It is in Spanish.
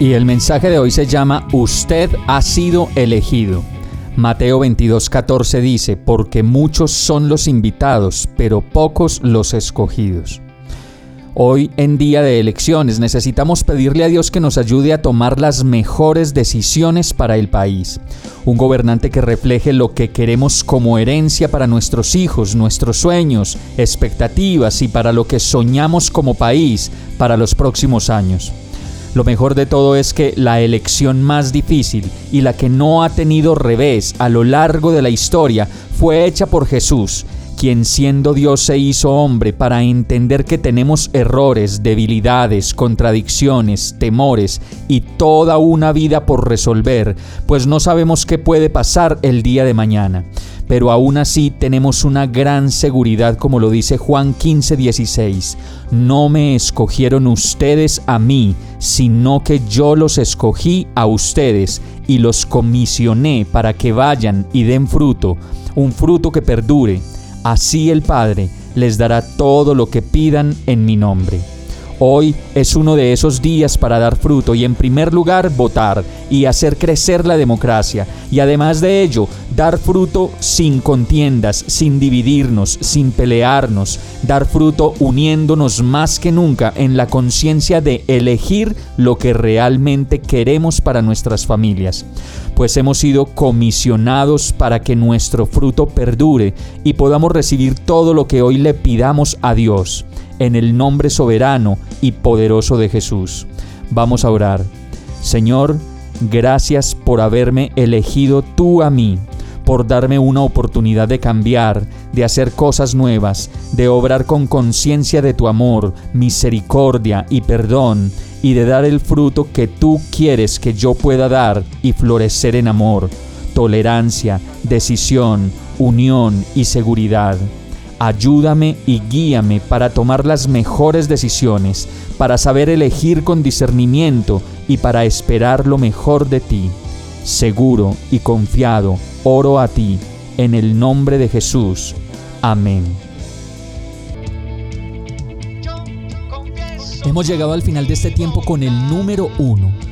Y el mensaje de hoy se llama Usted ha sido elegido. Mateo 22:14 dice, porque muchos son los invitados, pero pocos los escogidos. Hoy en día de elecciones necesitamos pedirle a Dios que nos ayude a tomar las mejores decisiones para el país. Un gobernante que refleje lo que queremos como herencia para nuestros hijos, nuestros sueños, expectativas y para lo que soñamos como país para los próximos años. Lo mejor de todo es que la elección más difícil y la que no ha tenido revés a lo largo de la historia fue hecha por Jesús, quien siendo Dios se hizo hombre para entender que tenemos errores, debilidades, contradicciones, temores y toda una vida por resolver, pues no sabemos qué puede pasar el día de mañana pero aún así tenemos una gran seguridad como lo dice Juan 15:16. No me escogieron ustedes a mí, sino que yo los escogí a ustedes y los comisioné para que vayan y den fruto, un fruto que perdure. Así el Padre les dará todo lo que pidan en mi nombre. Hoy es uno de esos días para dar fruto y en primer lugar votar y hacer crecer la democracia. Y además de ello dar fruto sin contiendas, sin dividirnos, sin pelearnos, dar fruto uniéndonos más que nunca en la conciencia de elegir lo que realmente queremos para nuestras familias, pues hemos sido comisionados para que nuestro fruto perdure y podamos recibir todo lo que hoy le pidamos a Dios en el nombre soberano y poderoso de Jesús. Vamos a orar. Señor, gracias por haberme elegido tú a mí, por darme una oportunidad de cambiar, de hacer cosas nuevas, de obrar con conciencia de tu amor, misericordia y perdón, y de dar el fruto que tú quieres que yo pueda dar y florecer en amor, tolerancia, decisión, unión y seguridad. Ayúdame y guíame para tomar las mejores decisiones, para saber elegir con discernimiento y para esperar lo mejor de ti. Seguro y confiado, oro a ti, en el nombre de Jesús. Amén. Hemos llegado al final de este tiempo con el número uno